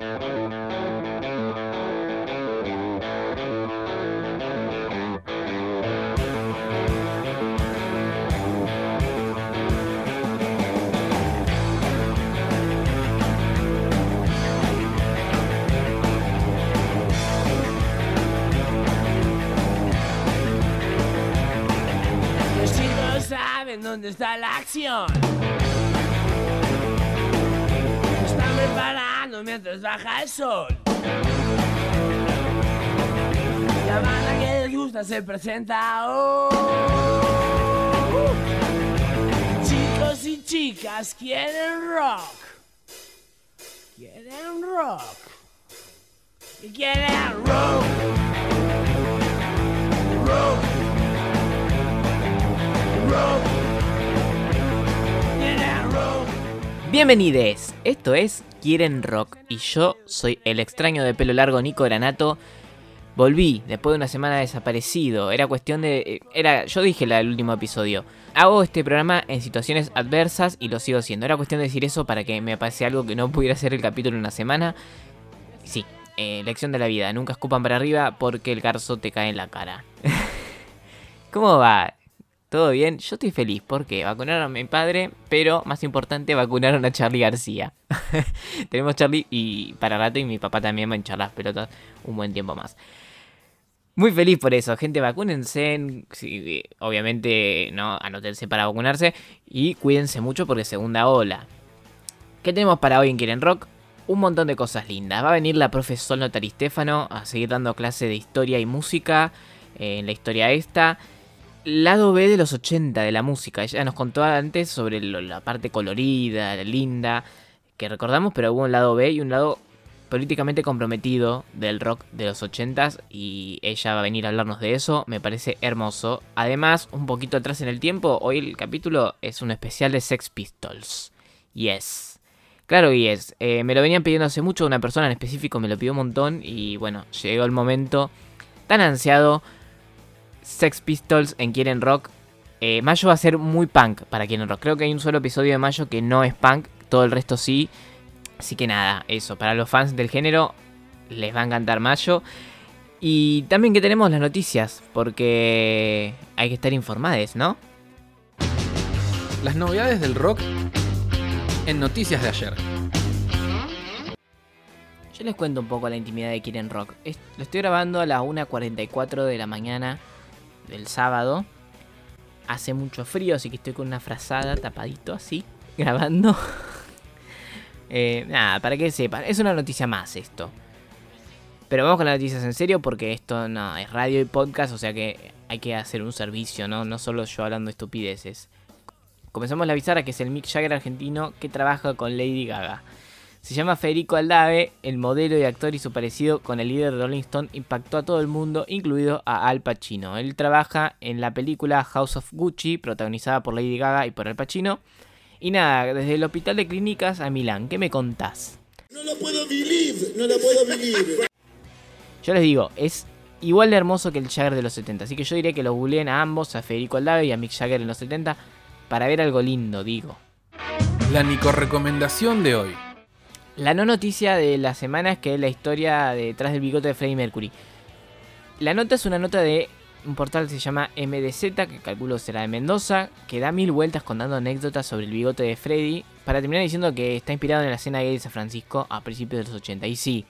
Los chicos saben dónde está la acción. Mientras baja el sol. La banda que les gusta se presenta hoy. Chicos y chicas quieren rock. Quieren rock. Y quieren rock. Rock. Rock. Quieren rock. Bienvenides, esto es Quieren Rock y yo soy el extraño de pelo largo Nico Granato. Volví después de una semana desaparecido. Era cuestión de. eh, Era. Yo dije la del último episodio. Hago este programa en situaciones adversas y lo sigo haciendo. Era cuestión de decir eso para que me pase algo que no pudiera hacer el capítulo en una semana. Sí, eh, lección de la vida. Nunca escupan para arriba porque el garzo te cae en la cara. ¿Cómo va? ¿Todo bien? Yo estoy feliz porque vacunaron a mi padre, pero más importante, vacunaron a Charlie García. Tenemos Charlie y para rato y mi papá también va a hinchar las pelotas un buen tiempo más. Muy feliz por eso, gente, vacúnense, sí, obviamente no anótense para vacunarse y cuídense mucho porque segunda ola. ¿Qué tenemos para hoy en Quieren Rock? Un montón de cosas lindas. Va a venir la profesor Notari Stefano a seguir dando clase de historia y música eh, en la historia esta lado B de los 80 de la música. Ella nos contó antes sobre la parte colorida, linda, que recordamos, pero hubo un lado B y un lado políticamente comprometido del rock de los 80s y ella va a venir a hablarnos de eso, me parece hermoso. Además, un poquito atrás en el tiempo, hoy el capítulo es un especial de Sex Pistols. Yes. Claro que yes. Eh, me lo venían pidiendo hace mucho, una persona en específico me lo pidió un montón y bueno, llegó el momento tan ansiado Sex Pistols en Quieren Rock. Eh, Mayo va a ser muy punk para Quieren Rock. Creo que hay un solo episodio de Mayo que no es punk, todo el resto sí. Así que nada, eso, para los fans del género les va a encantar Mayo. Y también que tenemos las noticias, porque hay que estar informados, ¿no? Las novedades del rock en noticias de ayer. Yo les cuento un poco la intimidad de Quieren Rock. Lo estoy grabando a las 1.44 de la mañana del sábado. Hace mucho frío, así que estoy con una frazada tapadito así, grabando. Eh, nada, para que sepan, es una noticia más esto. Pero vamos con las noticias en serio porque esto no es radio y podcast, o sea que hay que hacer un servicio, ¿no? No solo yo hablando estupideces. Comenzamos la bizarra que es el Mick Jagger argentino que trabaja con Lady Gaga. Se llama Federico Aldave, el modelo y actor y su parecido con el líder de Rolling Stone impactó a todo el mundo, incluido a Al Pacino. Él trabaja en la película House of Gucci, protagonizada por Lady Gaga y por Al Pacino. Y nada, desde el hospital de clínicas a Milán, ¿qué me contás? No lo puedo believe, no lo puedo believe. Yo les digo, es igual de hermoso que el Jagger de los 70, así que yo diría que lo googleen a ambos, a Federico Aldave y a Mick Jagger en los 70, para ver algo lindo, digo. La Nico recomendación de hoy. La no noticia de la semana es que es la historia detrás del bigote de Freddie Mercury. La nota es una nota de un portal que se llama MDZ, que calculo será de Mendoza, que da mil vueltas contando anécdotas sobre el bigote de Freddie, para terminar diciendo que está inspirado en la escena gay de San Francisco a principios de los 80. Y sí,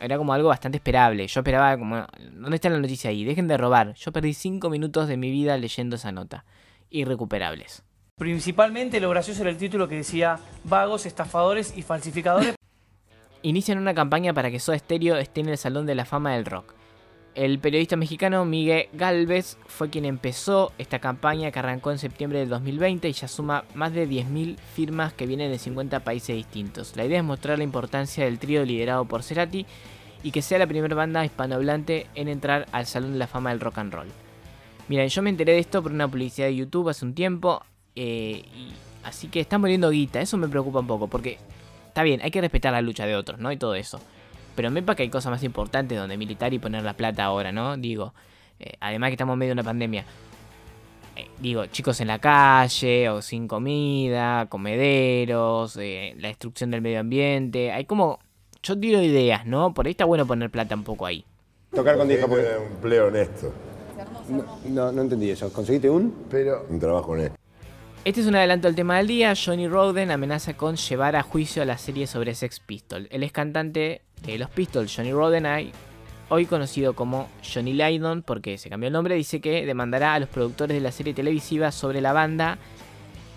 era como algo bastante esperable. Yo esperaba como... ¿Dónde está la noticia ahí? Dejen de robar. Yo perdí 5 minutos de mi vida leyendo esa nota. Irrecuperables. Principalmente lo gracioso era el título que decía vagos, estafadores y falsificadores. Inician una campaña para que Soda Stereo esté en el Salón de la Fama del Rock. El periodista mexicano Miguel Galvez fue quien empezó esta campaña que arrancó en septiembre del 2020 y ya suma más de 10.000 firmas que vienen de 50 países distintos. La idea es mostrar la importancia del trío liderado por Cerati y que sea la primera banda hispanohablante en entrar al Salón de la Fama del Rock and Roll. Miren, yo me enteré de esto por una publicidad de YouTube hace un tiempo, eh, y así que están poniendo guita, eso me preocupa un poco, porque está bien, hay que respetar la lucha de otros, ¿no? Y todo eso. Pero me parece que hay cosas más importantes donde militar y poner la plata ahora, ¿no? Digo, eh, además que estamos en medio de una pandemia. Eh, digo, chicos en la calle o sin comida, comederos, eh, la destrucción del medio ambiente. Hay como yo tiro ideas, ¿no? Por ahí está bueno poner plata un poco ahí. Tocar con 10 Tengo japoneses. un empleo honesto, No, no, no entendí eso. ¿Conseguiste un? pero un trabajo honesto. Este es un adelanto del tema del día. Johnny Roden amenaza con llevar a juicio a la serie sobre Sex Pistols. Él es cantante de los Pistols, Johnny Roden, hoy conocido como Johnny Lydon, porque se cambió el nombre, dice que demandará a los productores de la serie televisiva sobre la banda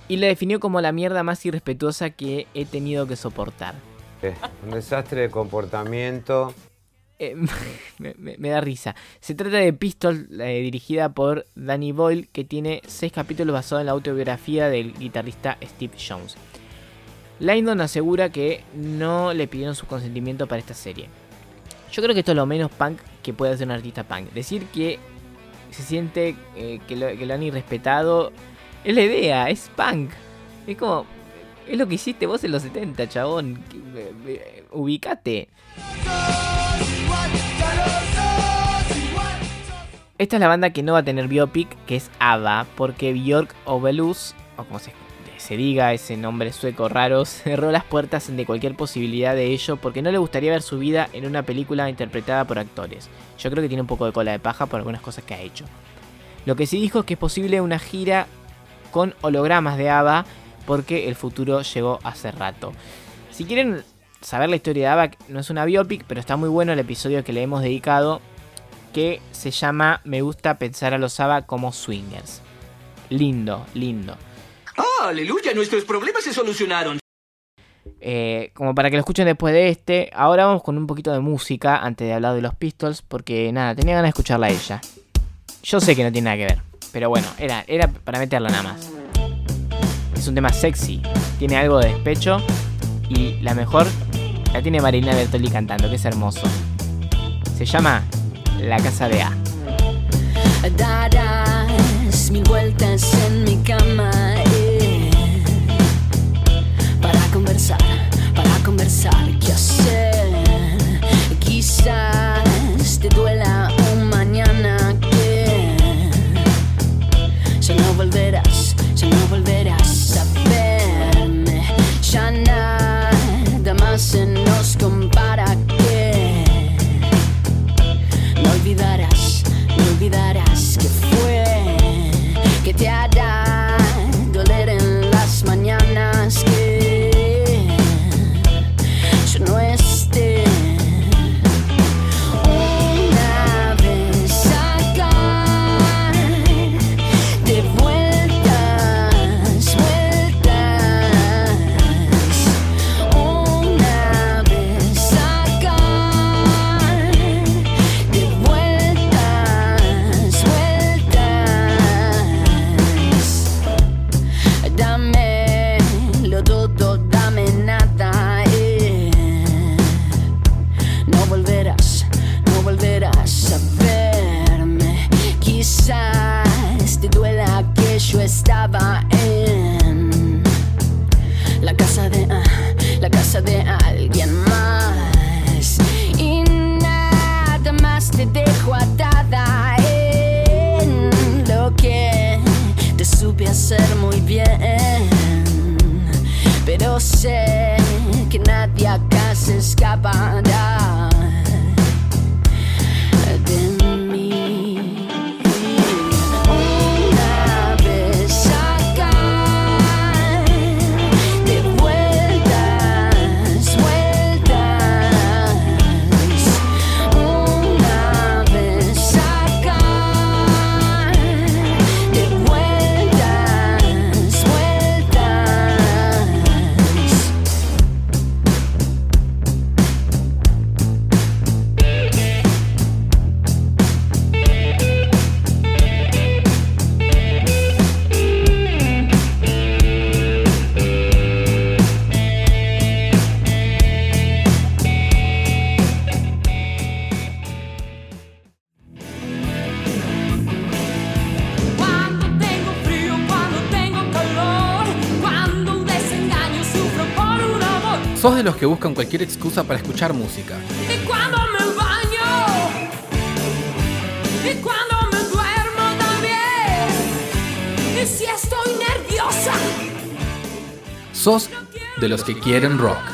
y la definió como la mierda más irrespetuosa que he tenido que soportar. Un desastre de comportamiento. Eh, me, da risa. Se trata de Pistol, eh, dirigida por Danny Boyle, que tiene seis capítulos basados en la autobiografía del guitarrista Steve Jones. Lyndon asegura que no le pidieron su consentimiento para esta serie. Yo creo que esto es lo menos punk que puede hacer un artista punk. Decir que se siente eh, que, lo, que lo han irrespetado es la idea, es punk. Es como. Es lo que hiciste vos en los 70, chabón. Eh, Ubicate. Esta es la banda que no va a tener biopic, que es ABBA, porque Björk Obelus, o como se, se diga ese nombre sueco raro, cerró las puertas ante cualquier posibilidad de ello porque no le gustaría ver su vida en una película interpretada por actores. Yo creo que tiene un poco de cola de paja por algunas cosas que ha hecho. Lo que sí dijo es que es posible una gira con hologramas de ABBA porque el futuro llegó hace rato. Si quieren saber la historia de ABBA, no es una biopic, pero está muy bueno el episodio que le hemos dedicado que se llama Me gusta pensar a los ABBA como swingers. Lindo, lindo. ¡Ah, aleluya! Nuestros problemas se solucionaron. Eh, como para que lo escuchen después de este, ahora vamos con un poquito de música antes de hablar de los Pistols, porque nada, tenía ganas de escucharla a ella. Yo sé que no tiene nada que ver, pero bueno, era, era para meterla nada más. Es un tema sexy, tiene algo de despecho y la mejor la tiene Marina Bertoli cantando, que es hermoso. Se llama La Casa de A. Darás mil vueltas en mi cama eh, para conversar, para conversar qué hacer. Quizás que nadie acá buscan cualquier excusa para escuchar música. Y cuando me baño, y cuando me duermo también. Y si estoy nerviosa, Sos de los que quieren rock.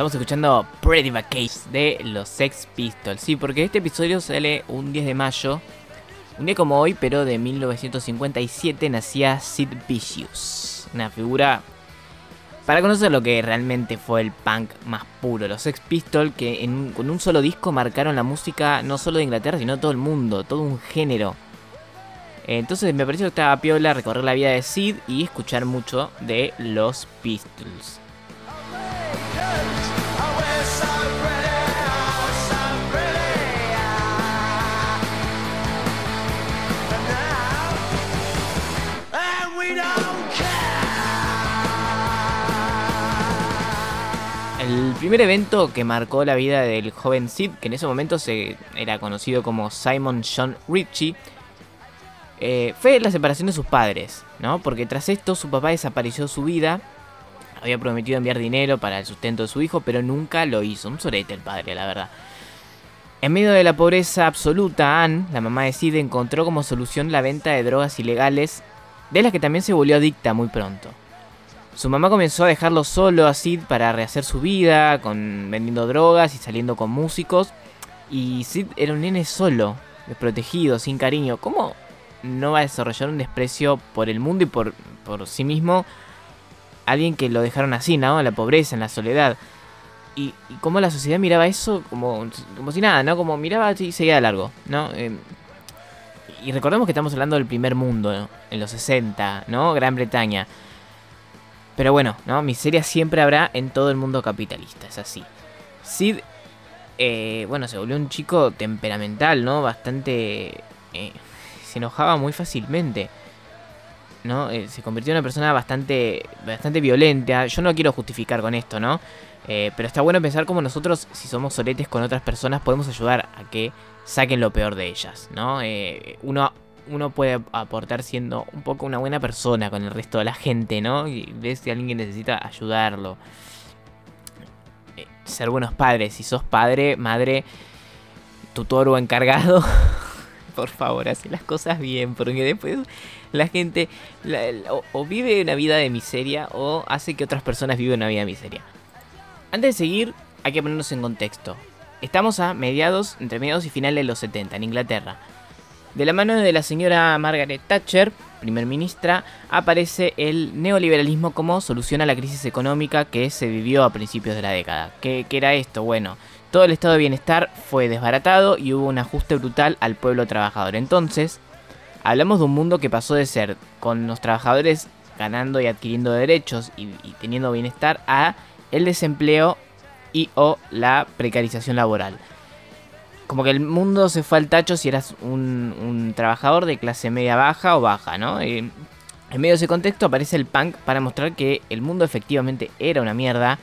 Estamos escuchando Pretty Vacation de los Sex Pistols. Sí, porque este episodio sale un 10 de mayo. Un día como hoy, pero de 1957 nacía Sid Vicious. Una figura para conocer lo que realmente fue el punk más puro. Los Sex Pistols que con un solo disco marcaron la música no solo de Inglaterra, sino todo el mundo, todo un género. Entonces me pareció que estaba piola recorrer la vida de Sid y escuchar mucho de los Pistols. El primer evento que marcó la vida del joven Sid, que en ese momento se era conocido como Simon John Ritchie, eh, fue la separación de sus padres, ¿no? Porque tras esto su papá desapareció de su vida, había prometido enviar dinero para el sustento de su hijo, pero nunca lo hizo. Un sorete el padre, la verdad. En medio de la pobreza absoluta, Anne, la mamá de Sid, encontró como solución la venta de drogas ilegales, de las que también se volvió adicta muy pronto. Su mamá comenzó a dejarlo solo a Sid para rehacer su vida, con vendiendo drogas y saliendo con músicos. Y Sid era un nene solo, desprotegido, sin cariño. ¿Cómo no va a desarrollar un desprecio por el mundo y por, por sí mismo? Alguien que lo dejaron así, ¿no? En la pobreza, en la soledad. Y, y cómo la sociedad miraba eso como, como si nada, ¿no? Como miraba y seguía de largo, ¿no? Eh, y recordemos que estamos hablando del primer mundo, ¿no? En los 60, ¿no? Gran Bretaña. Pero bueno, ¿no? Miseria siempre habrá en todo el mundo capitalista, es así. Sid, eh, bueno, se volvió un chico temperamental, ¿no? Bastante... eh, se enojaba muy fácilmente. ¿no? Eh, se convirtió en una persona bastante, bastante violenta. Yo no quiero justificar con esto, ¿no? Eh, pero está bueno pensar cómo nosotros, si somos soletes con otras personas, podemos ayudar a que saquen lo peor de ellas, ¿no? Uno, uno puede aportar siendo un poco una buena persona con el resto de la gente, ¿no? Y ves si alguien necesita ayudarlo. Eh, ser buenos padres. Si sos padre, madre, tutor o encargado, por favor, haz las cosas bien, porque después la gente la- o, o vive una vida de miseria o hace que otras personas vivan una vida de miseria. Antes de seguir, hay que ponernos en contexto. Estamos a mediados, entre mediados y finales de los 70 en Inglaterra. De la mano de la señora Margaret Thatcher, primer ministra, aparece el neoliberalismo como solución a la crisis económica que se vivió a principios de la década. ¿Qué, era esto? Bueno, todo el estado de bienestar fue desbaratado y hubo un ajuste brutal al pueblo trabajador. Entonces, hablamos de un mundo que pasó de ser con los trabajadores ganando y adquiriendo derechos y, y teniendo bienestar a el desempleo y o la precarización laboral. Como que el mundo se fue al tacho si eras un, trabajador de clase media baja o baja, ¿no? Eh, en medio de ese contexto aparece el punk para mostrar que el mundo efectivamente era una mierda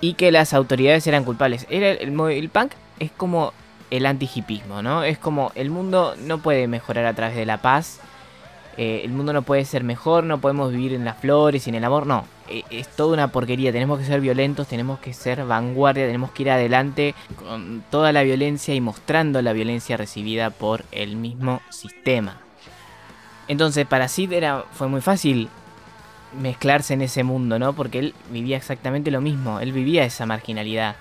y que las autoridades eran culpables. Era el punk es como el anti-hipismo, ¿no? Es como el mundo no puede mejorar a través de la paz, eh, el mundo no puede ser mejor, no podemos vivir en las flores y en el amor, no. Eh, es toda una porquería, tenemos que ser violentos, tenemos que ser vanguardia, tenemos que ir adelante con toda la violencia y mostrando la violencia recibida por el mismo sistema. Entonces para Sid fue muy fácil mezclarse en ese mundo, ¿no? Porque él vivía exactamente lo mismo, él vivía esa marginalidad.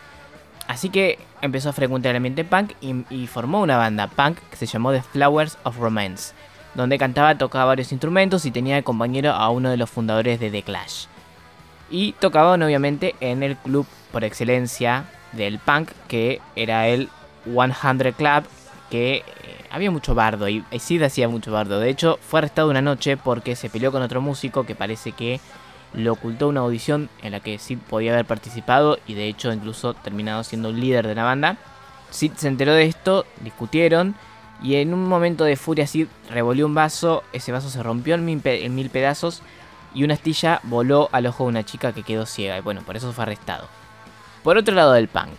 Así que empezó a frecuentar el ambiente punk y formó una banda punk que se llamó The Flowers of Romance, donde cantaba, tocaba varios instrumentos y tenía de compañero a uno de los fundadores de The Clash. Y tocaban obviamente en el club por excelencia del punk, que era el 100 Club, que eh, había mucho bardo y, Sid hacía mucho bardo. De hecho, fue arrestado una noche porque se peleó con otro músico que parece que le ocultó una audición en la que Sid podía haber participado y de hecho incluso terminado siendo un líder de la banda. Sid se enteró de esto, discutieron y en un momento de furia Sid revolvió un vaso, ese vaso se rompió en mil, pedazos y una astilla voló al ojo de una chica que quedó ciega y bueno, por eso fue arrestado. Por otro lado del punk.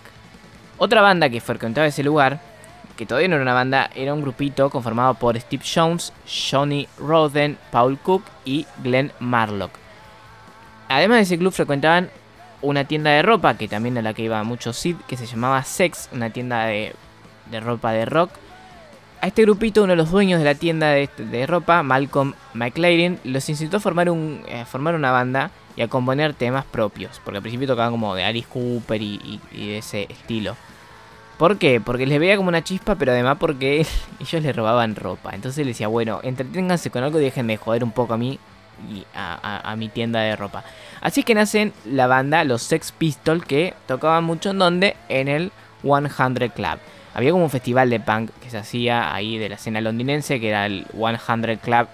Otra banda que frecuentaba ese lugar, que todavía no era una banda, era un grupito conformado por Steve Jones, Johnny Roden, Paul Cook y Glenn Marlock. Además de ese club frecuentaban una tienda de ropa, que también a la que iba mucho Sid, que se llamaba Sex, una tienda de ropa de rock. A este grupito, uno de los dueños de la tienda de, ropa, Malcolm McLaren, los incitó a formar, un, eh, formar una banda y a componer temas propios. Porque al principio tocaban como de Alice Cooper y, de ese estilo. ¿Por qué? Porque les veía como una chispa, pero además porque ellos le robaban ropa. Entonces les decía, bueno, entreténganse con algo y déjenme joder un poco a mí y a, a- a mi tienda de ropa. Así que nacen la banda, los Sex Pistols, que tocaban mucho en donde? En el 100 Club. Había como un festival de punk que se hacía ahí de la escena londinense, que era el 100 Club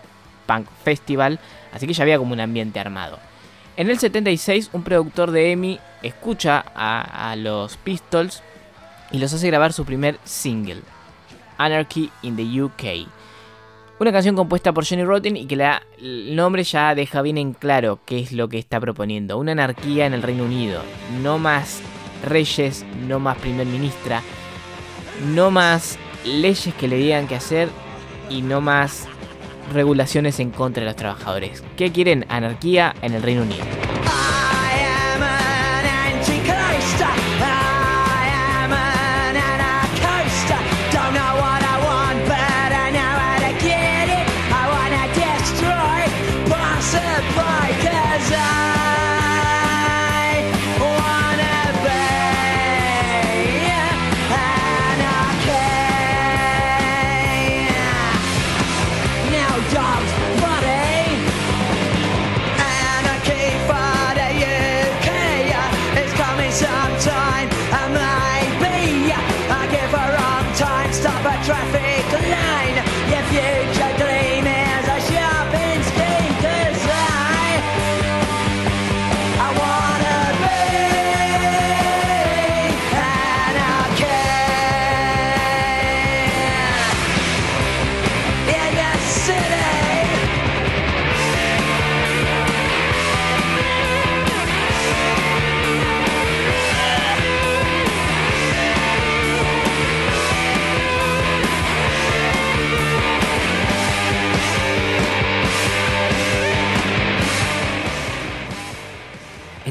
Punk Festival. Así que ya había como un ambiente armado. En el 76, un productor de EMI escucha a, los Pistols y los hace grabar su primer single, Anarchy in the UK. Una canción compuesta por Johnny Rotten y que el nombre ya deja bien en claro qué es lo que está proponiendo. Una anarquía en el Reino Unido. No más reyes, no más primer ministra, no más leyes que le digan qué hacer y no más regulaciones en contra de los trabajadores. ¿Qué quieren? Anarquía en el Reino Unido.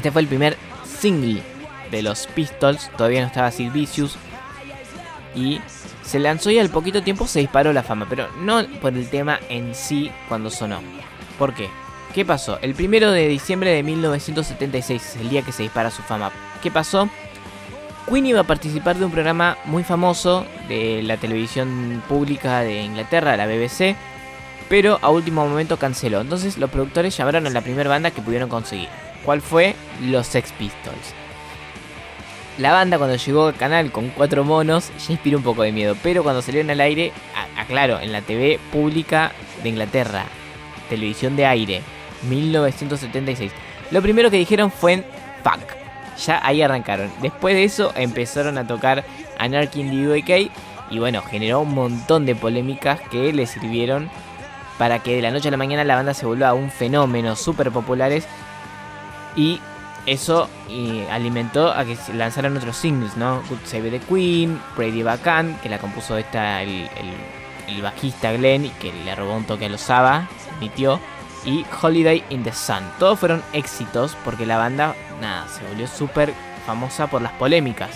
Este fue el primer single de los Pistols, todavía no estaba Sid Vicious. Y se lanzó y al poquito tiempo se disparó la fama, pero no por el tema en sí cuando sonó. ¿Por qué? ¿Qué pasó? El primero de diciembre de 1976 es el día que se dispara su fama. ¿Qué pasó? Queen iba a participar de un programa muy famoso de la televisión pública de Inglaterra, la BBC, pero a último momento canceló. Entonces los productores llamaron a la primera banda que pudieron conseguir. ¿Cuál fue? Los Sex Pistols. La banda cuando llegó al canal con cuatro monos ya inspiró un poco de miedo, pero cuando salieron al aire, a- aclaro, en la TV pública de Inglaterra, televisión de aire, 1976, lo primero que dijeron fue fuck. Ya ahí arrancaron. Después de eso empezaron a tocar Anarchy in the UK y bueno, generó un montón de polémicas que le sirvieron para que de la noche a la mañana la banda se vuelva un fenómeno súper populares y eso alimentó a que se lanzaran otros singles, ¿no? Good Save the Queen, Brady Bacán, que la compuso esta el, el- el bajista Glenn y que le robó un toque a los Saba, emitió, y Holiday in the Sun. Todos fueron éxitos porque la banda, nada, se volvió súper famosa por las polémicas.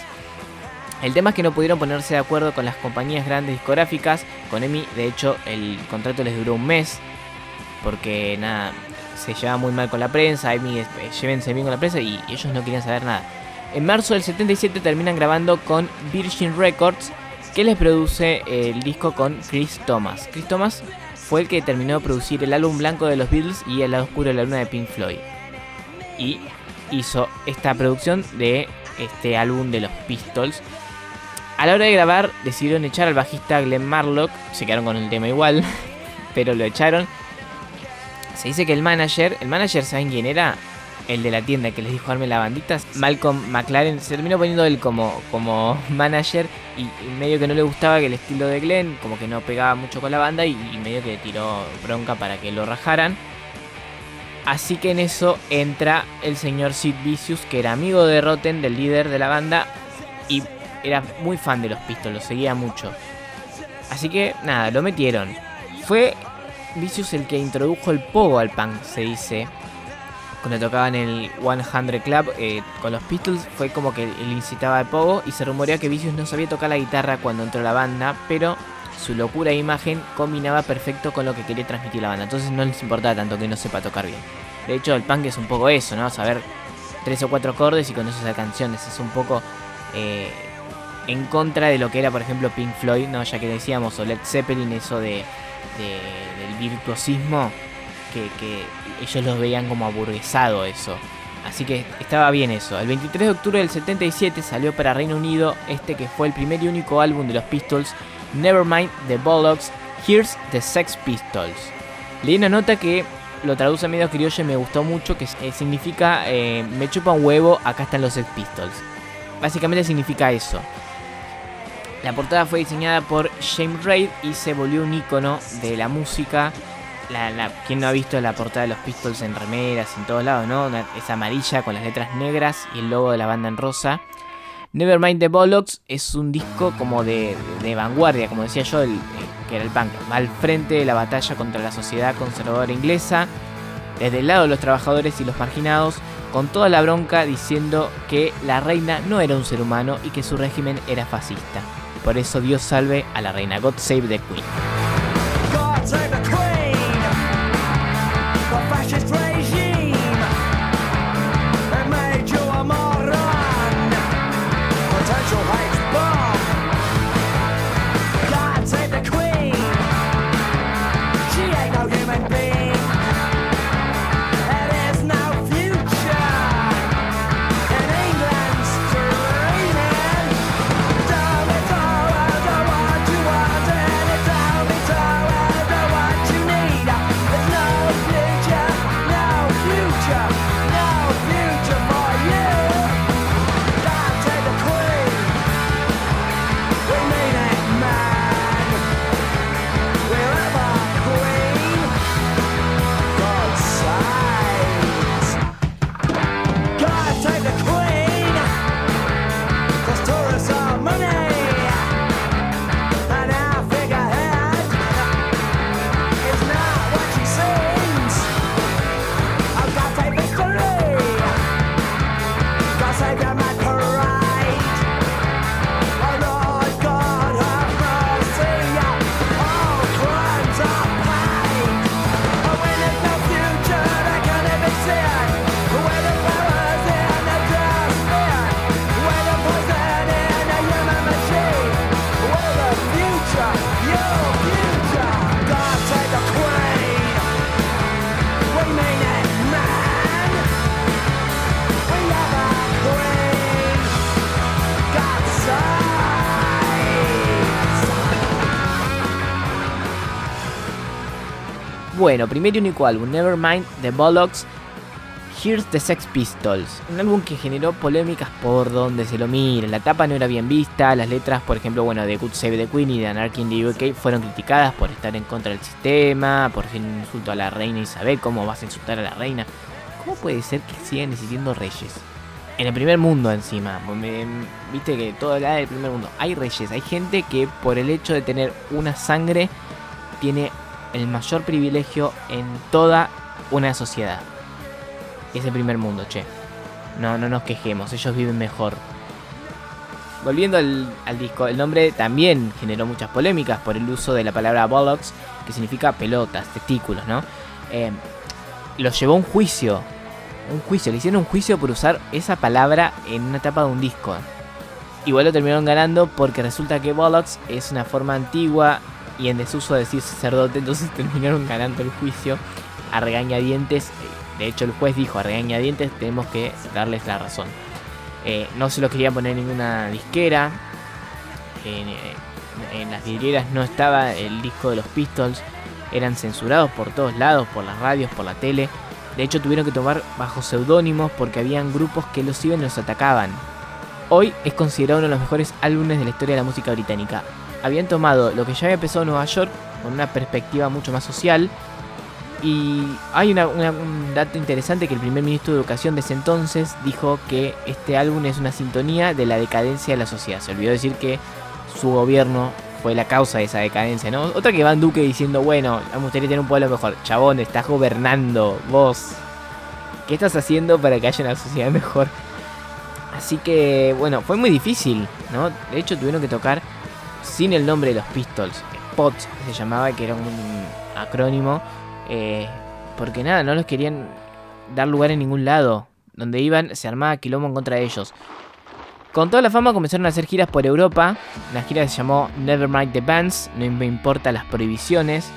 El tema es que no pudieron ponerse de acuerdo con las compañías grandes discográficas. Con EMI, de hecho, el contrato les duró un mes. Porque nada, se llevaba muy mal con la prensa. EMI, eh, llévense bien con la prensa y ellos no querían saber nada. En marzo del 77 terminan grabando con Virgin Records, que les produce el disco con Chris Thomas. Chris Thomas fue el que terminó de producir el álbum blanco de los Beatles y el lado oscuro de la luna de Pink Floyd. Y hizo esta producción de este álbum de los Pistols. A la hora de grabar decidieron echar al bajista Glenn Marlock, se quedaron con el tema igual, pero lo echaron. Se dice que el manager, el manager, ¿saben quién era? El de la tienda que les dijo arme la bandita, Malcolm McLaren, se terminó poniendo él como, como manager y, medio que no le gustaba que el estilo de Glenn, como que no pegaba mucho con la banda y, y medio que tiró bronca para que lo rajaran. Así que en eso entra el señor Sid Vicious, que era amigo de Rotten, del líder de la banda, y era muy fan de los Pistols, lo seguía mucho. Así que nada, lo metieron. Fue Vicious el que introdujo el pogo al punk, se dice. Cuando tocaban el 100 Club eh, con los Pistols, fue como que él incitaba al pogo y se rumorea que Vicious no sabía tocar la guitarra cuando entró a la banda, pero su locura de imagen combinaba perfecto con lo que quería transmitir la banda. Entonces no les importaba tanto que no sepa tocar bien. De hecho, el punk es un poco eso, ¿no? Saber tres o cuatro acordes y con eso hacer canciones. Es un poco eh, en contra de lo que era, por ejemplo, Pink Floyd, ¿no? Ya que decíamos, o Led Zeppelin, eso de, de- del virtuosismo, que, ellos los veían como aburguesado eso. Así que estaba bien eso. El 23 de octubre del 77 salió para Reino Unido este que fue el primer y único álbum de los Pistols, Nevermind the Bollocks, Here's the Sex Pistols. Leí una nota que lo traduce a medio criollo y me gustó mucho, que eh, significa eh, me chupa un huevo, acá están los Sex Pistols. Básicamente significa eso. La portada fue diseñada por James Reid y se volvió un icono de la música. La, ¿Quién no ha visto la portada de los Pistols en remeras, en todos lados, no? Una- es amarilla con las letras negras y el logo de la banda en rosa. Nevermind the Bollocks es un disco como de, vanguardia, como decía yo, que era el punk. Va al frente de la batalla contra la sociedad conservadora inglesa, desde el lado de los trabajadores y los marginados, con toda la bronca diciendo que la reina no era un ser humano y que su régimen era fascista. Por eso Dios salve a la reina. God save the Queen. Bueno, primer y único álbum, Nevermind the Bollocks, Here's the Sex Pistols. Un álbum que generó polémicas por donde se lo mire. La tapa no era bien vista, las letras, por ejemplo, bueno, de Good Save the Queen y de Anarchy in the UK fueron criticadas por estar en contra del sistema, por ser un insulto a la reina Isabel. ¿Cómo vas a insultar a la reina? ¿Cómo puede ser que sigan existiendo reyes? En el primer mundo encima, viste que todo habla del primer mundo. Hay reyes, hay gente que por el hecho de tener una sangre tiene el mayor privilegio en toda una sociedad. Es el primer mundo, che. No, no nos quejemos, ellos viven mejor. Volviendo al, disco, el nombre también generó muchas polémicas por el uso de la palabra bollocks, que significa pelotas, testículos, ¿no? Eh, lo llevó a un juicio. Un juicio, le hicieron un juicio por usar esa palabra en una etapa de un disco. Igual lo terminaron ganando porque resulta que bollocks es una forma antigua y en desuso de decir sacerdote, entonces terminaron ganando el juicio a regañadientes. De hecho, el juez dijo a regañadientes tenemos que darles la razón. Eh, no se lo quería poner ninguna disquera. En, eh, en las vidrieras no estaba el disco de los Pistols. Eran censurados por todos lados, por las radios, por la tele. De hecho, tuvieron que tomar bajo seudónimos porque habían grupos que los iban y los atacaban. Hoy es considerado uno de los mejores álbumes de la historia de la música británica. Habían tomado lo que ya había empezado en Nueva York con una perspectiva mucho más social. Y hay un dato interesante que el primer ministro de Educación de ese entonces dijo que este álbum es una sintonía de la decadencia de la sociedad. Se olvidó decir que su gobierno fue la causa de esa decadencia, ¿no? Otra que Van Duque diciendo, bueno, me gustaría tener un pueblo mejor. Chabón, estás gobernando, vos. ¿Qué estás haciendo para que haya una sociedad mejor? Así que, bueno, fue muy difícil, ¿no? De hecho, tuvieron que tocar sin el nombre de los Pistols. POTS se llamaba, que era un acrónimo, eh, porque nada, no los querían dar lugar en ningún lado. Donde iban, se armaba quilombo en contra de ellos. Con toda la fama comenzaron a hacer giras por Europa. La gira se llamó Nevermind the Bands, no me importa las prohibiciones.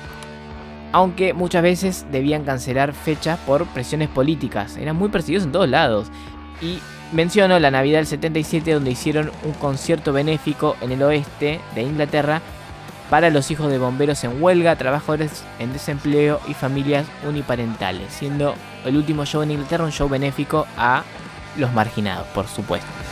Aunque muchas veces debían cancelar fechas por presiones políticas. Eran muy perseguidos en todos lados. Y menciono la Navidad del 77 donde hicieron un concierto benéfico en el oeste de Inglaterra para los hijos de bomberos en huelga, trabajadores en desempleo y familias uniparentales, siendo el último show en Inglaterra un show benéfico a los marginados, por supuesto.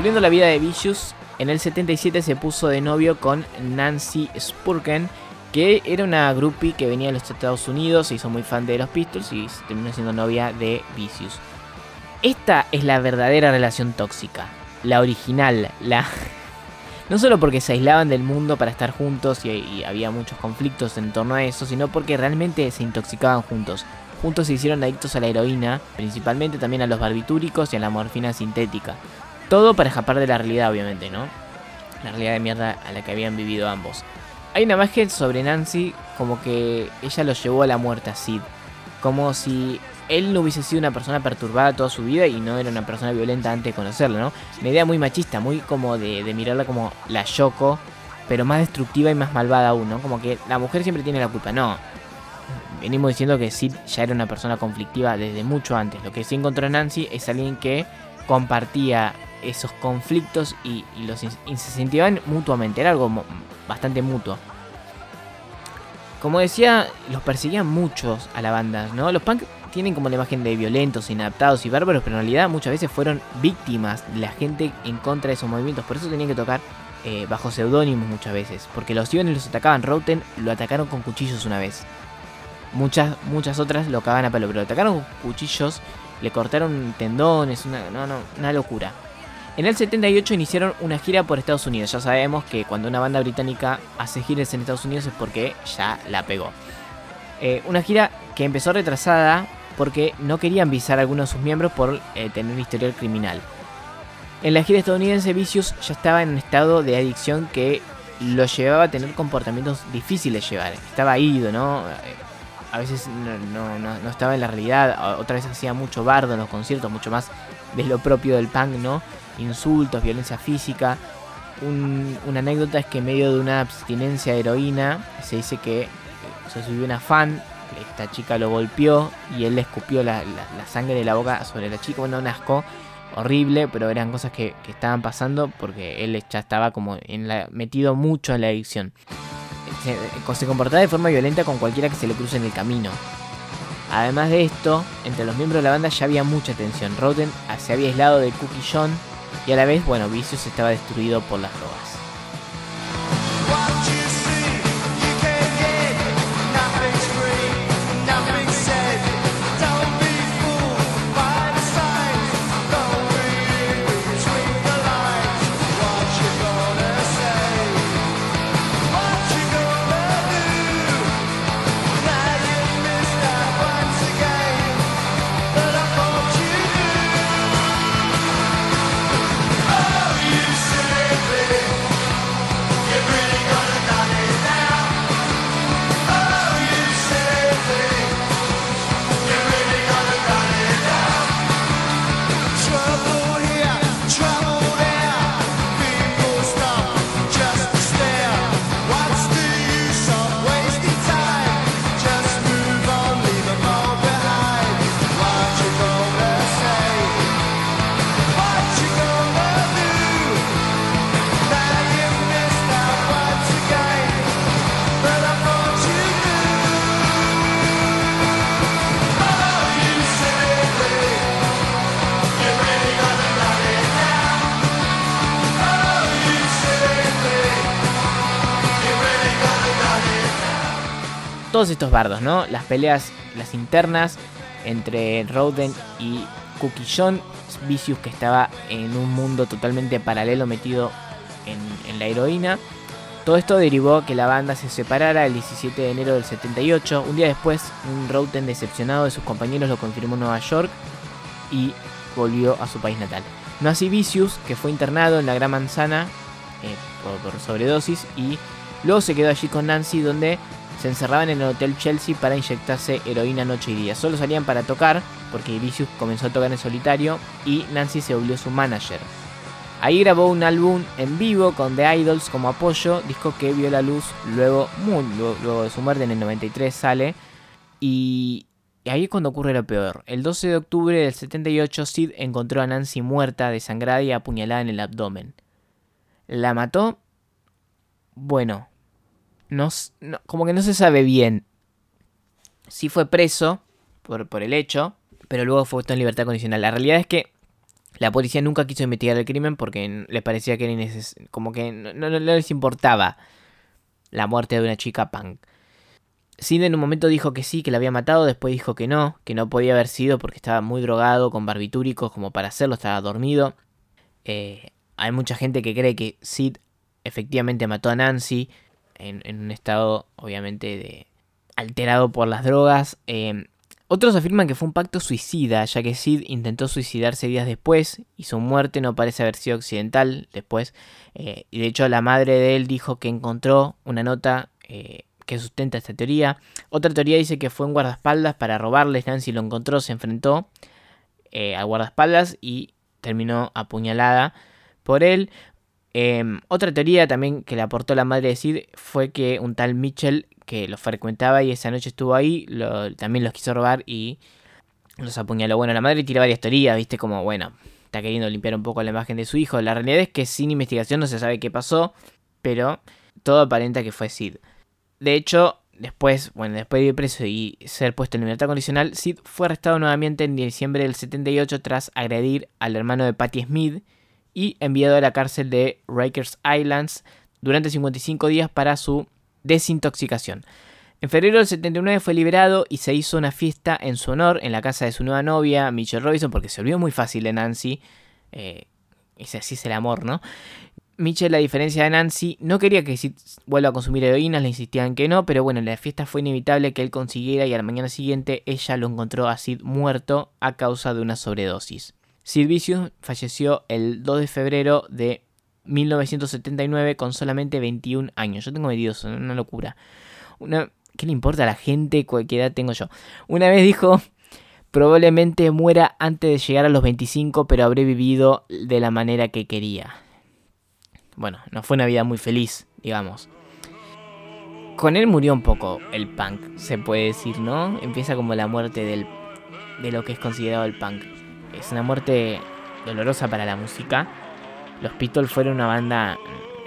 Volviendo a la vida de Vicious, en el 77 se puso de novio con Nancy Spurken, que era una groupie que venía de los Estados Unidos, se hizo muy fan de los Pistols y se terminó siendo novia de Vicious. Esta es la verdadera relación tóxica, la original, la... No solo porque se aislaban del mundo para estar juntos y, y había muchos conflictos en torno a eso, sino porque realmente se intoxicaban juntos. Juntos se hicieron adictos a la heroína, principalmente también a los barbitúricos y a la morfina sintética. Todo para escapar de la realidad, obviamente, ¿no? La realidad de mierda a la que habían vivido ambos. Hay una imagen sobre Nancy como que ella lo llevó a la muerte a Sid. Como si él no hubiese sido una persona perturbada toda su vida y no era una persona violenta antes de conocerla, ¿no? Una idea muy machista, muy como de, mirarla como la Yoko, pero más destructiva y más malvada aún, ¿no? Como que la mujer siempre tiene la culpa. No, venimos diciendo que Sid ya era una persona conflictiva desde mucho antes. Lo que sí encontró Nancy es alguien que compartía esos conflictos y, y los in- incentivaban mutuamente. Era algo bastante mutuo. Como decía, los perseguían muchos a la banda, ¿no? Los punk tienen como la imagen de violentos, inadaptados y bárbaros, pero en realidad muchas veces fueron víctimas de la gente en contra de esos movimientos. Por eso tenían que tocar eh, bajo seudónimos muchas veces. Porque los y los atacaban. Roten lo atacaron con cuchillos una vez. Muchas, muchas otras lo cagaban a palo, pero lo atacaron con cuchillos, le cortaron tendones, no, una locura. En el 78 iniciaron una gira por Estados Unidos. Ya sabemos que cuando una banda británica hace giras en Estados Unidos es porque ya la pegó. Eh, una gira que empezó retrasada porque no querían visar a algunos de sus miembros por eh, tener historial criminal. En la gira estadounidense, Vicious ya estaba en un estado de adicción que lo llevaba a tener comportamientos difíciles de llevar. Estaba ido, ¿no? Eh, A veces no, no- estaba en la realidad, otra vez hacía mucho bardo en los conciertos, mucho más de lo propio del punk, ¿no? Insultos, violencia física. Un- una anécdota es que en medio de una abstinencia de heroína se dice que eh, se subió una fan, esta chica lo golpeó y él le escupió la, sangre de la boca sobre la chica, bueno, un asco horrible, pero eran cosas que, que estaban pasando porque él ya estaba como en la- metido mucho en la adicción. Se, se comportaba de forma violenta con cualquiera que se le cruce en el camino. Además de esto, entre los miembros de la banda ya había mucha tensión. Roten se había aislado de Cookie John y a la vez, bueno, Vicious estaba destruido por las drogas. Todos estos bardos, ¿no? Las peleas, las internas entre Roden y Cookie John, Vicious que estaba en un mundo totalmente paralelo metido en, la heroína. Todo esto derivó que la banda se separara el 17 de enero del 78. Un día después, un Roden decepcionado de sus compañeros lo confirmó en Nueva York y volvió a su país natal. No así Vicious, que fue internado en la Gran Manzana eh, por sobredosis y luego se quedó allí con Nancy donde se encerraban en el Hotel Chelsea para inyectarse heroína noche y día. Solo salían para tocar, porque Vicious comenzó a tocar en solitario y Nancy se volvió su manager. Ahí grabó un álbum en vivo con The Idols como apoyo, disco que vio la luz luego, muy, luego, de su muerte en el 93 sale. Y, y ahí es cuando ocurre lo peor. El 12 de octubre del 78 Sid encontró a Nancy muerta, desangrada y apuñalada en el abdomen. ¿La mató? Bueno, no, como que no se sabe bien. Sí fue preso por, por el hecho, pero luego fue puesto en libertad condicional. La realidad es que la policía nunca quiso investigar el crimen porque les parecía que era inneces- como que no les importaba la muerte de una chica punk. Sid en un momento dijo que sí, que la había matado, después dijo que no, que no podía haber sido porque estaba muy drogado, con barbitúricos como para hacerlo, estaba dormido. Eh, hay mucha gente que cree que Sid efectivamente mató a Nancy en, un estado obviamente alterado por las drogas. Eh, otros afirman que fue un pacto suicida, ya que Sid intentó suicidarse días después y su muerte no parece haber sido accidental después. Eh, y de hecho la madre de él dijo que encontró una nota eh, que sustenta esta teoría. Otra teoría dice que fue un guardaespaldas para robarles. Nancy lo encontró, se enfrentó eh, al guardaespaldas y terminó apuñalada por él. Eh, otra teoría también que le aportó la madre de Sid fue que un tal Mitchell que los frecuentaba y esa noche estuvo ahí, también los quiso robar y los apuñaló. Bueno, la madre tira varias teorías, viste, como, bueno, está queriendo limpiar un poco la imagen de su hijo. La realidad es que sin investigación no se sabe qué pasó, pero todo aparenta que fue Sid. De hecho, después, bueno, después de ir preso y ser puesto en libertad condicional, Sid fue arrestado nuevamente en diciembre del 78 tras agredir al hermano de Patti Smith y enviado a la cárcel de Rikers Islands durante 55 días para su desintoxicación. En febrero del 79 fue liberado y se hizo una fiesta en su honor en la casa de su nueva novia, Michelle Robinson, porque se olvidó muy fácil de Nancy. Eh, ese así es el amor, ¿no? Mitchell, a diferencia de Nancy, no quería que vuelva a consumir heroína, le insistían que no, pero bueno, en la fiesta fue inevitable que él consiguiera y a la mañana siguiente ella lo encontró a Sid muerto a causa de una sobredosis. Sid falleció el 2 de febrero de 1979 con solamente 21 años. Yo tengo 22, una locura. ¿Qué le importa a la gente cualquier edad tengo yo? Una vez dijo, probablemente muera antes de llegar a los 25, pero habré vivido de la manera que quería. Bueno, no fue una vida muy feliz, digamos. Con él murió un poco el punk, se puede decir, ¿no? Empieza como la muerte del, de lo que es considerado el punk. Es una muerte dolorosa para la música. Los Beatles fueron una banda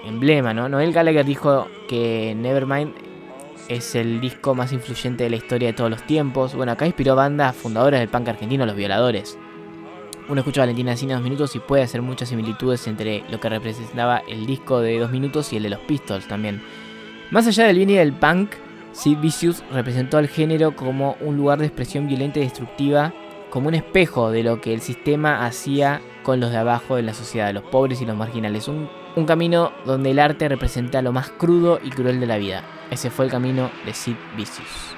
emblema, ¿no? Noel Gallagher dijo que Nevermind es el disco más influyente de la historia de todos los tiempos. Bueno, acá inspiró bandas fundadoras del punk argentino, Los Violadores. Uno escucha a Valentina Cine dos minutos y puede hacer muchas similitudes entre lo que representaba el disco de dos minutos y el de los Pistols también. Más allá del bien y del punk, Sid Vicious representó al género como un lugar de expresión violenta y destructiva, como un espejo de lo que el sistema hacía con los de abajo de la sociedad, los pobres y los marginales. Un, camino donde el arte representa lo más crudo y cruel de la vida. Ese fue el camino de Sid Vicious.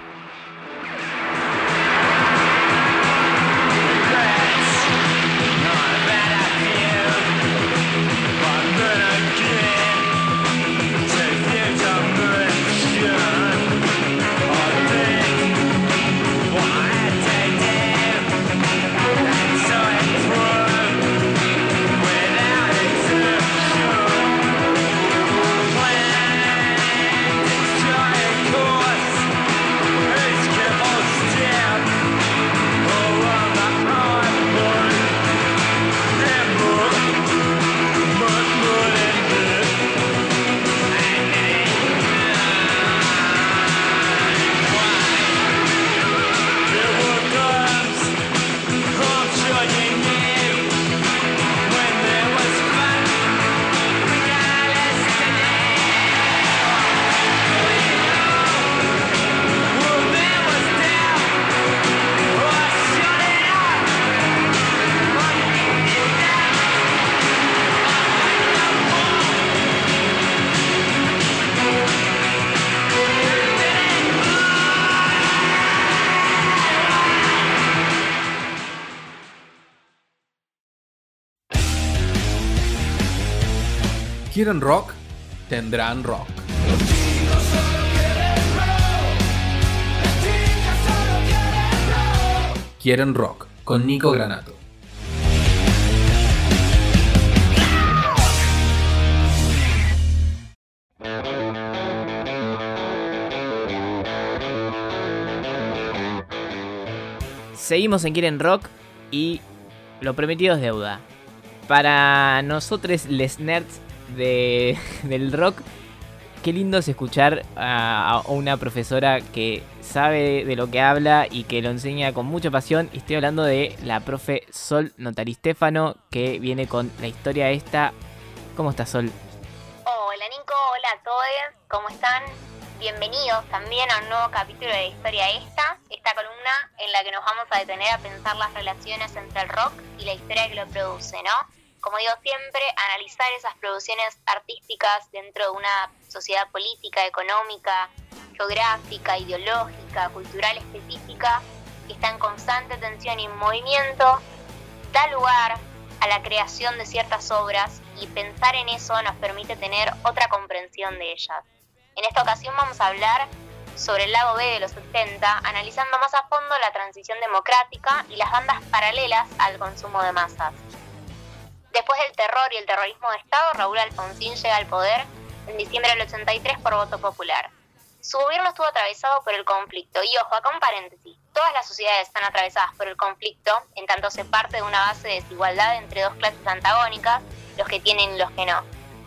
Quieren rock, tendrán rock. Quieren rock con Nico Granato. Seguimos en Quieren Rock y lo prometido es deuda. Para nosotros, les nerds de, del rock, qué lindo es escuchar a, una profesora que sabe de lo que habla y que lo enseña con mucha pasión. Estoy hablando de la profe Sol Notari Stefano, que viene con la historia esta. ¿Cómo está Sol? Hola Nico, hola a todos, ¿cómo están? Bienvenidos también a un nuevo capítulo de Historia Esta, esta columna en la que nos vamos a detener a pensar las relaciones entre el rock y la historia que lo produce, ¿no? Como digo siempre, analizar esas producciones artísticas dentro de una sociedad política, económica, geográfica, ideológica, cultural específica, que está en constante tensión y movimiento, da lugar a la creación de ciertas obras y pensar en eso nos permite tener otra comprensión de ellas. En esta ocasión vamos a hablar sobre el lado B de los 70, analizando más a fondo la transición democrática y las bandas paralelas al consumo de masas. Después del terror y el terrorismo de Estado, Raúl Alfonsín llega al poder en diciembre del 83 por voto popular. Su gobierno estuvo atravesado por el conflicto y ojo, acá un paréntesis, todas las sociedades están atravesadas por el conflicto, en tanto se parte de una base de desigualdad entre dos clases antagónicas, los que tienen y los que no.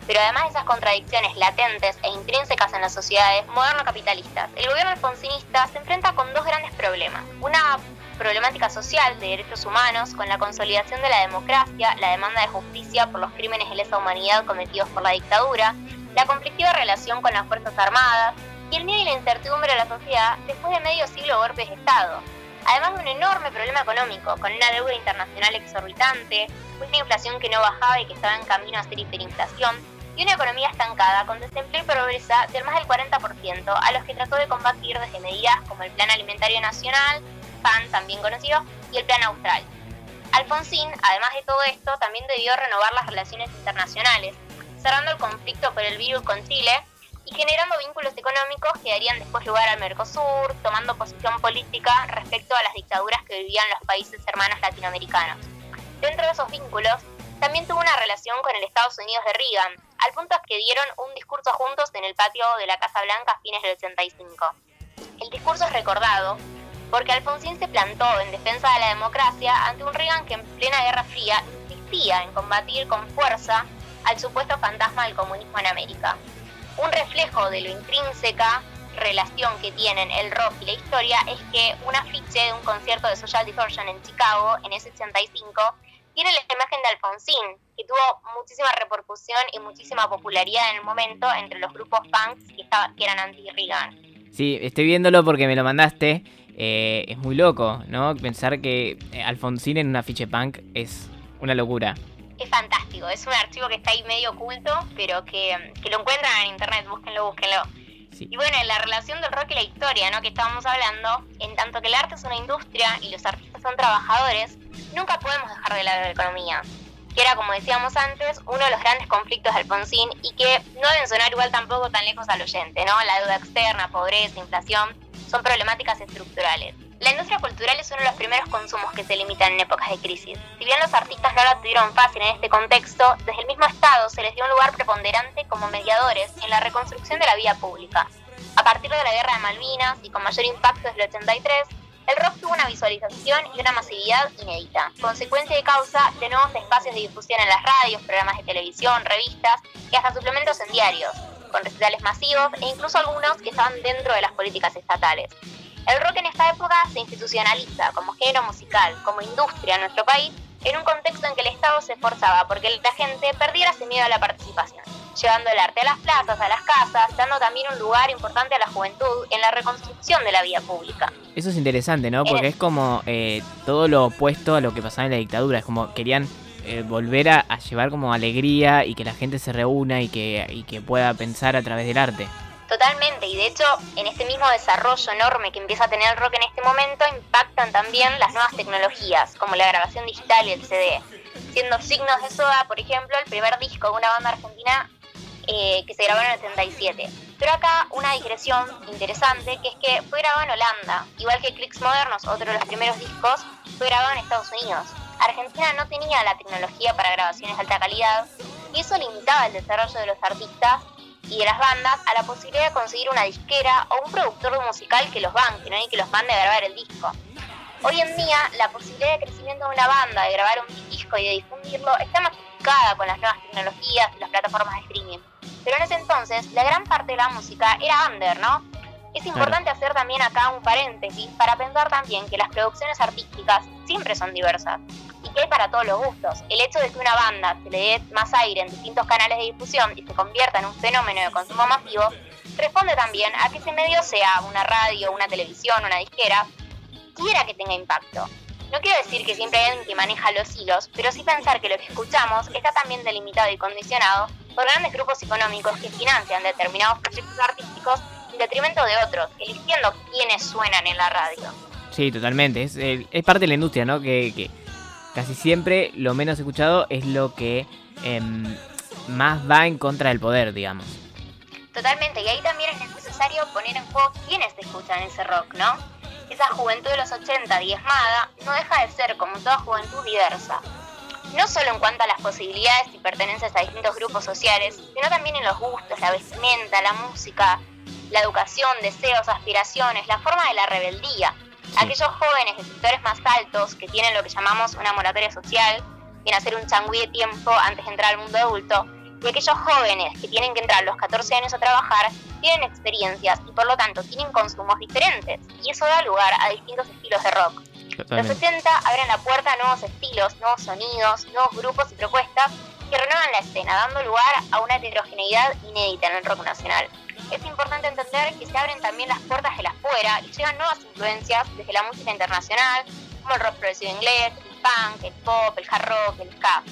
Pero además de esas contradicciones latentes e intrínsecas en las sociedades moderno-capitalistas, el gobierno alfonsinista se enfrenta con dos grandes problemas. Una problemática social de derechos humanos con la consolidación de la democracia, la demanda de justicia por los crímenes de lesa humanidad cometidos por la dictadura, la conflictiva relación con las Fuerzas Armadas y el miedo y la incertidumbre de la sociedad después de medio siglo de golpes de Estado. Además de un enorme problema económico, con una deuda internacional exorbitante, una inflación que no bajaba y que estaba en camino a ser hiperinflación, y una economía estancada con desempleo y pobreza del más del 40%, a los que trató de combatir desde medidas como el Plan Alimentario Nacional, PAN también conocido, y el Plan Austral. Alfonsín, además de todo esto, también debió renovar las relaciones internacionales, cerrando el conflicto por el virus con Chile y generando vínculos económicos que darían después lugar al Mercosur, tomando posición política respecto a las dictaduras que vivían los países hermanos latinoamericanos. Dentro de esos vínculos, también tuvo una relación con el Estados Unidos de Reagan, al punto que dieron un discurso juntos en el patio de la Casa Blanca a fines del 85. El discurso es recordado porque Alfonsín se plantó en defensa de la democracia ante un Reagan que en plena Guerra Fría insistía en combatir con fuerza al supuesto fantasma del comunismo en América. Un reflejo de lo intrínseca relación que tienen el rock y la historia es que un afiche de un concierto de Social Distortion en Chicago en ese 85 tiene la imagen de Alfonsín, que tuvo muchísima repercusión y muchísima popularidad en el momento entre los grupos punks que, que eran anti-Reagan. Sí, estoy viéndolo porque me lo mandaste. Eh, es muy loco, ¿no? Pensar que eh, Alfonsín en un afiche punk es una locura. Es fantástico, es un archivo que está ahí medio oculto, pero que, que lo encuentran en internet, búsquenlo, búsquenlo. Sí. Y bueno, en la relación del rock y la historia, ¿no? Que estábamos hablando, en tanto que el arte es una industria y los artistas son trabajadores, nunca podemos dejar de lado la economía. Que era, como decíamos antes, uno de los grandes conflictos de Alfonsín y que no deben sonar igual tampoco tan lejos al oyente, ¿no? La deuda externa, pobreza, inflación, son problemáticas estructurales. La industria cultural es uno de los primeros consumos que se limitan en épocas de crisis. Si bien los artistas no la tuvieron fácil en este contexto, desde el mismo Estado se les dio un lugar preponderante como mediadores en la reconstrucción de la vida pública. A partir de la Guerra de Malvinas y con mayor impacto desde el 83, el rock tuvo una visualización y una masividad inédita, consecuencia de causa de nuevos espacios de difusión en las radios, programas de televisión, revistas y hasta suplementos en diarios, con recitales masivos e incluso algunos que estaban dentro de las políticas estatales. El rock en esta época se institucionaliza como género musical, como industria en nuestro país, en un contexto en que el Estado se esforzaba porque la gente perdiera ese miedo a la participación, llevando el arte a las plazas, a las casas, dando también un lugar importante a la juventud en la reconstrucción de la vida pública. Eso es interesante, ¿no? Porque Eh. es como eh, todo lo opuesto a lo que pasaba en la dictadura. Es como querían eh, volver a, llevar como alegría y que la gente se reúna y que, y que pueda pensar a través del arte. Totalmente, y de hecho, en este mismo desarrollo enorme que empieza a tener el rock en este momento, impactan también las nuevas tecnologías, como la grabación digital y el CD. Siendo Signos de Soda, por ejemplo, el primer disco de una banda argentina eh, que se grabó en el 77. Pero acá una digresión interesante, que es que fue grabado en Holanda, igual que Clicks Modernos, otro de los primeros discos, fue grabado en Estados Unidos. Argentina no tenía la tecnología para grabaciones de alta calidad y eso limitaba el desarrollo de los artistas y de las bandas a la posibilidad de conseguir una disquera o un productor musical que los banque ¿no? y que los mande a grabar el disco. Hoy en día, la posibilidad de crecimiento de una banda, de grabar un disco y de difundirlo, está masificada con las nuevas tecnologías y las plataformas de streaming. Pero en ese entonces, la gran parte de la música era under, ¿no? Es importante hacer también acá un paréntesis para pensar también que las producciones artísticas siempre son diversas que hay para todos los gustos. El hecho de que una banda se le dé más aire en distintos canales de difusión y se convierta en un fenómeno de consumo masivo, responde también a que ese medio sea una radio, una televisión, una disquera, quiera que tenga impacto. No quiero decir que siempre hay alguien que maneja los hilos, pero sí pensar que lo que escuchamos está también delimitado y condicionado por grandes grupos económicos que financian determinados proyectos artísticos en detrimento de otros, eligiendo quiénes suenan en la radio. Sí, totalmente. Es, parte de la industria, ¿no? Que casi siempre lo menos escuchado es lo que em, más va en contra del poder, digamos. Totalmente, y ahí también es necesario poner en juego quiénes escuchan ese rock, ¿no? Esa juventud de los 80 diezmada no deja de ser, como toda juventud, diversa. No solo en cuanto a las posibilidades y pertenencias a distintos grupos sociales, sino también en los gustos, la vestimenta, la música, la educación, deseos, aspiraciones, la forma de la rebeldía. Aquellos jóvenes de sectores más altos que tienen lo que llamamos una moratoria social, viene a ser un changüí de tiempo antes de entrar al mundo adulto, y aquellos jóvenes que tienen que entrar a los 14 años a trabajar tienen experiencias y por lo tanto tienen consumos diferentes, y eso da lugar a distintos estilos de rock. Los 80 abren la puerta a nuevos estilos, nuevos sonidos, nuevos grupos y propuestas que renuevan la escena, dando lugar a una heterogeneidad inédita en el rock nacional. Es importante entender que se abren también las puertas de la afuera y llegan nuevas influencias desde la música internacional, como el rock progresivo inglés, el punk, el pop, el hard rock, el ska.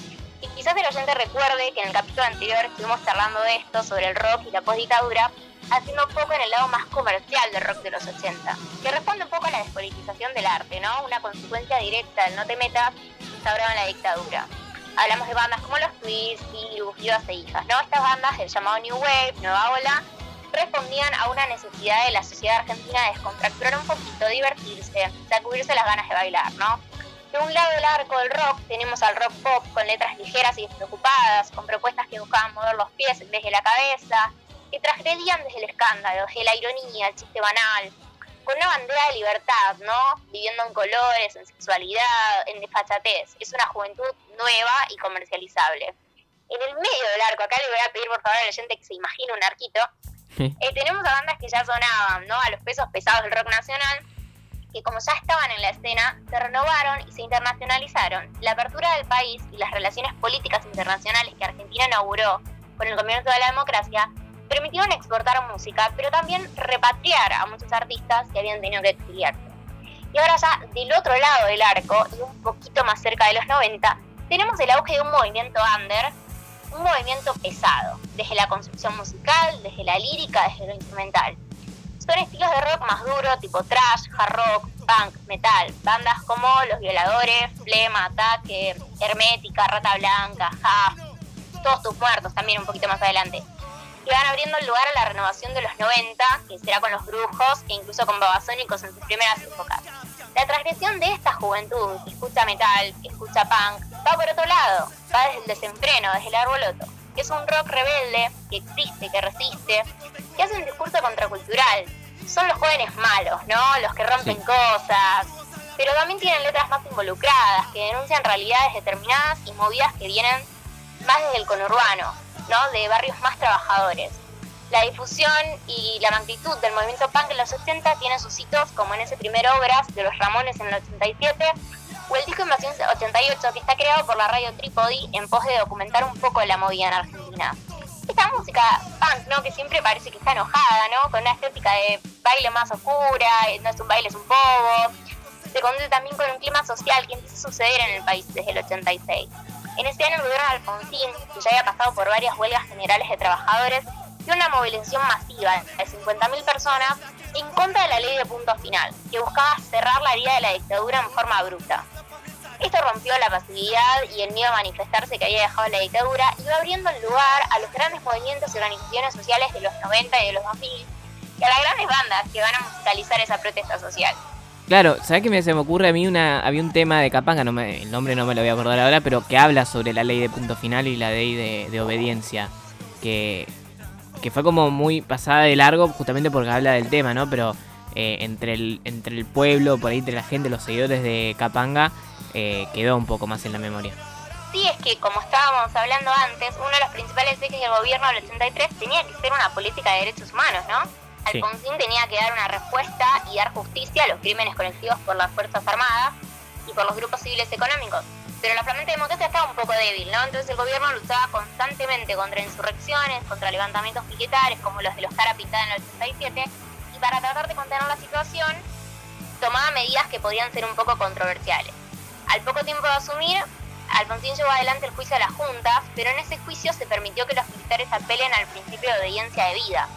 Y quizás el oyente recuerde que en el capítulo anterior estuvimos charlando de esto, sobre el rock y la postdictadura, haciendo un poco en el lado más comercial del rock de los 80, que responde un poco a la despolitización del arte, ¿no? Una consecuencia directa del no te metas instaurado en la dictadura. Hablamos de bandas como los Twists, Virus, Vivas e Hijas, ¿no? Estas bandas del llamado New Wave, Nueva Ola, respondían a una necesidad de la sociedad argentina de descontracturar un poquito, divertirse, sacudirse las ganas de bailar, ¿no? De un lado del arco del rock tenemos al rock pop con letras ligeras y despreocupadas, con propuestas que buscaban mover los pies desde la cabeza, que transgredían desde el escándalo, desde la ironía, el chiste banal, con una bandera de libertad, ¿no? Viviendo en colores, en sexualidad, en desfachatez. Es una juventud nueva y comercializable. En el medio del arco, acá le voy a pedir por favor al oyente que se imagine un arquito, eh, tenemos a bandas que ya sonaban, ¿no? A los pesos pesados del rock nacional, que como ya estaban en la escena, se renovaron y se internacionalizaron. La apertura del país y las relaciones políticas internacionales que Argentina inauguró con el comienzo de la democracia permitieron exportar música, pero también repatriar a muchos artistas que habían tenido que exiliarse. Y ahora ya del otro lado del arco, y un poquito más cerca de los 90, tenemos el auge de un movimiento under, un movimiento pesado, desde la construcción musical, desde la lírica, desde lo instrumental. Son estilos de rock más duro, tipo trash, hard rock, punk, metal. Bandas como Los Violadores, Flema, Ataque, Hermética, Rata Blanca, Huff, Todos tus muertos también un poquito más adelante. Que van abriendo lugar a la renovación de los 90, que será con los brujos e incluso con babasónicos en sus primeras épocas. La transgresión de esta juventud que escucha metal, que escucha punk, va por otro lado, va desde el desenfreno, desde el arboloto. Es un rock rebelde que existe, que resiste, que hace un discurso contracultural. Son los jóvenes malos, ¿no? Los que rompen cosas, pero también tienen letras más involucradas, que denuncian realidades determinadas y movidas que vienen más desde el conurbano, ¿no? De barrios más trabajadores. La difusión y la magnitud del movimiento punk en los 80 tienen sus hitos, como en ese primer Obras de los Ramones en el 87, o el disco Invasión 88, que está creado por la radio Tripodi en pos de documentar un poco la movida en Argentina. Esta música punk, ¿no? Que siempre parece que está enojada, ¿no? Con una estética de baile más oscura, no es un baile, es un bobo. Se conduce también con un clima social que empieza a suceder en el país desde el 86. En ese año el gobierno de Alfonsín, que ya había pasado por varias huelgas generales de trabajadores, dio una movilización masiva de 50.000 personas en contra de la ley de punto final, que buscaba cerrar la herida de la dictadura en forma bruta. Esto rompió la pasividad y el miedo a manifestarse que había dejado la dictadura y va abriendo el lugar a los grandes movimientos y organizaciones sociales de los 90 y de los 2000 y a las grandes bandas que van a musicalizar esa protesta social. Claro, ¿sabes qué se me ocurre a mí? Una, había un tema de Capanga, no me, el nombre no me lo voy a acordar ahora, pero que habla sobre la ley de punto final y la ley de, de obediencia. Que, que fue como muy pasada de largo justamente porque habla del tema, ¿no? Pero eh, entre, el, entre el pueblo, por ahí entre la gente, los seguidores de Capanga, eh, quedó un poco más en la memoria. Sí, es que como estábamos hablando antes, uno de los principales ejes del gobierno del 83 tenía que ser una política de derechos humanos, ¿no? Sí. Alfonsín tenía que dar una respuesta y dar justicia a los crímenes colectivos por las Fuerzas Armadas y por los grupos civiles económicos. Pero la flamante democracia estaba un poco débil, ¿no? Entonces el gobierno luchaba constantemente contra insurrecciones, contra levantamientos piquetares como los de los Cara Pintada en el 87 y para tratar de contener la situación tomaba medidas que podían ser un poco controversiales. Al poco tiempo de asumir, Alfonsín llevó adelante el juicio a las juntas, pero en ese juicio se permitió que los militares apelen al principio de obediencia de vida.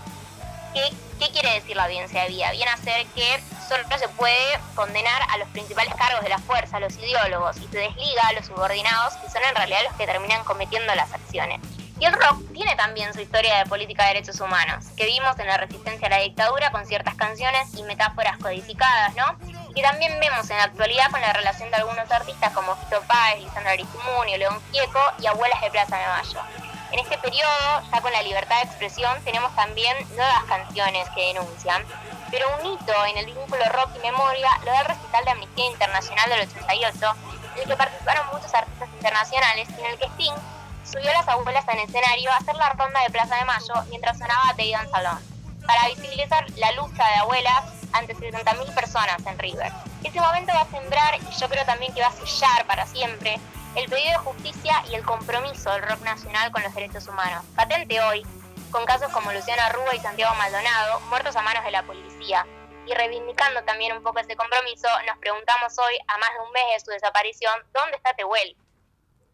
¿Qué, qué quiere decir la obediencia de vida? Viene a ser que solo se puede condenar a los principales cargos de la fuerza, a los ideólogos, y se desliga a los subordinados, que son en realidad los que terminan cometiendo las acciones. Y el rock tiene también su historia de política de derechos humanos, que vimos en la resistencia a la dictadura con ciertas canciones y metáforas codificadas, ¿no? Que también vemos en la actualidad con la relación de algunos artistas como Fito Páez, Lisandro Aristimunio, León Gieco y Abuelas de Plaza de Mayo. En este periodo, ya con la libertad de expresión, tenemos también nuevas canciones que denuncian, pero un hito en el vínculo rock y memoria lo da el recital de Amnistía Internacional del 88, en el que participaron muchos artistas internacionales y en el que Sting subió a las abuelas en escenario a hacer la ronda de Plaza de Mayo mientras sonaba Te Salón, para visibilizar la lucha de abuelas ante 60.000 personas en River. Ese momento va a sembrar, y yo creo también que va a sellar para siempre, el pedido de justicia y el compromiso del rock nacional con los derechos humanos. Patente hoy, con casos como Luciano Arruga y Santiago Maldonado, muertos a manos de la policía. Y reivindicando también un poco ese compromiso, nos preguntamos hoy, a más de un mes de su desaparición, ¿dónde está Tehuel?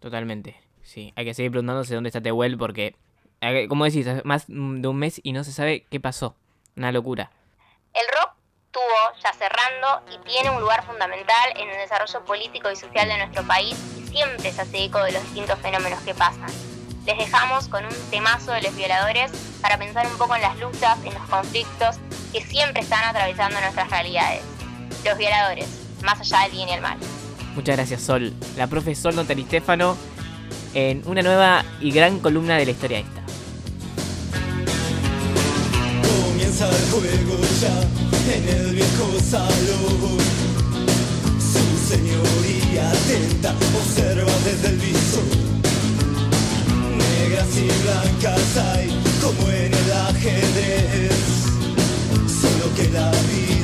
Totalmente. Sí, hay que seguir preguntándose dónde está Tehuel porque, eh, como decís, más de un mes y no se sabe qué pasó. Una locura. El rock tuvo, ya cerrando, y tiene un lugar fundamental en el desarrollo político y social de nuestro país y siempre se hace eco de los distintos fenómenos que pasan. Les dejamos con un temazo de los violadores para pensar un poco en las luchas, en los conflictos que siempre están atravesando nuestras realidades. Los violadores, más allá del bien y el mal. Muchas gracias, Sol. La profe Sol Notari Stefano en una nueva y gran columna de la historia esta. Comienza el juego ya en el viejo salón. Su señoría atenta observa desde el visor. Negras y blancas hay como en el ajedrez. Solo que la vida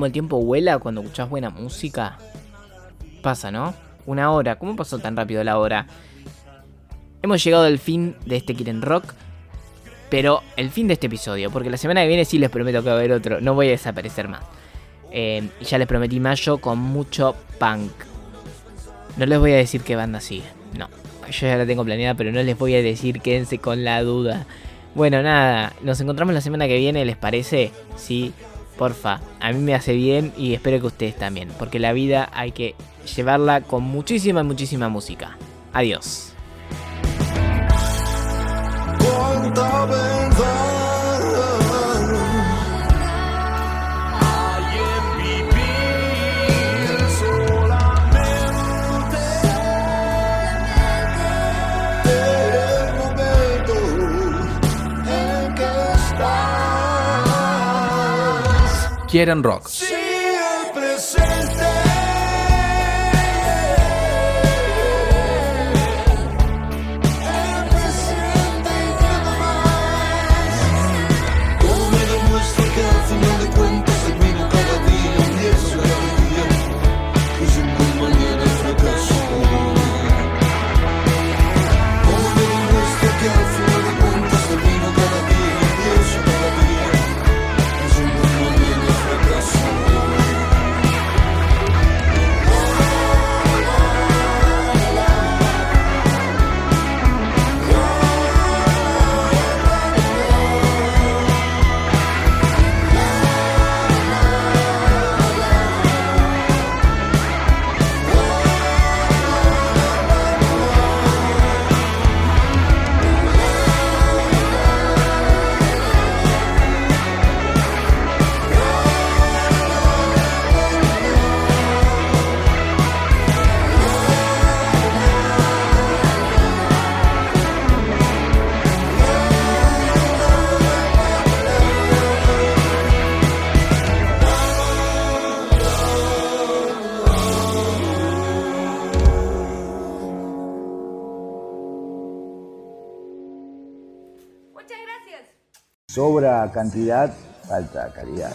¿Vieron cómo el tiempo vuela cuando escuchás buena música? Pasa, ¿no? Una hora. ¿Cómo pasó tan rápido la hora? Hemos llegado al fin de este Kiren Rock. Pero el fin de este episodio. Porque la semana que viene sí les prometo que va a haber otro. No voy a desaparecer más. Eh, y ya les prometí mayo con mucho punk. No les voy a decir qué banda sigue. No. Yo ya la tengo planeada, pero no les voy a decir. Quédense con la duda. Bueno, nada. Nos encontramos la semana que viene, ¿les parece? Sí. Porfa, a mí me hace bien y espero que ustedes también, porque la vida hay que llevarla con muchísima, muchísima música. Adiós. Quieren rock. Sobra cantidad, falta calidad.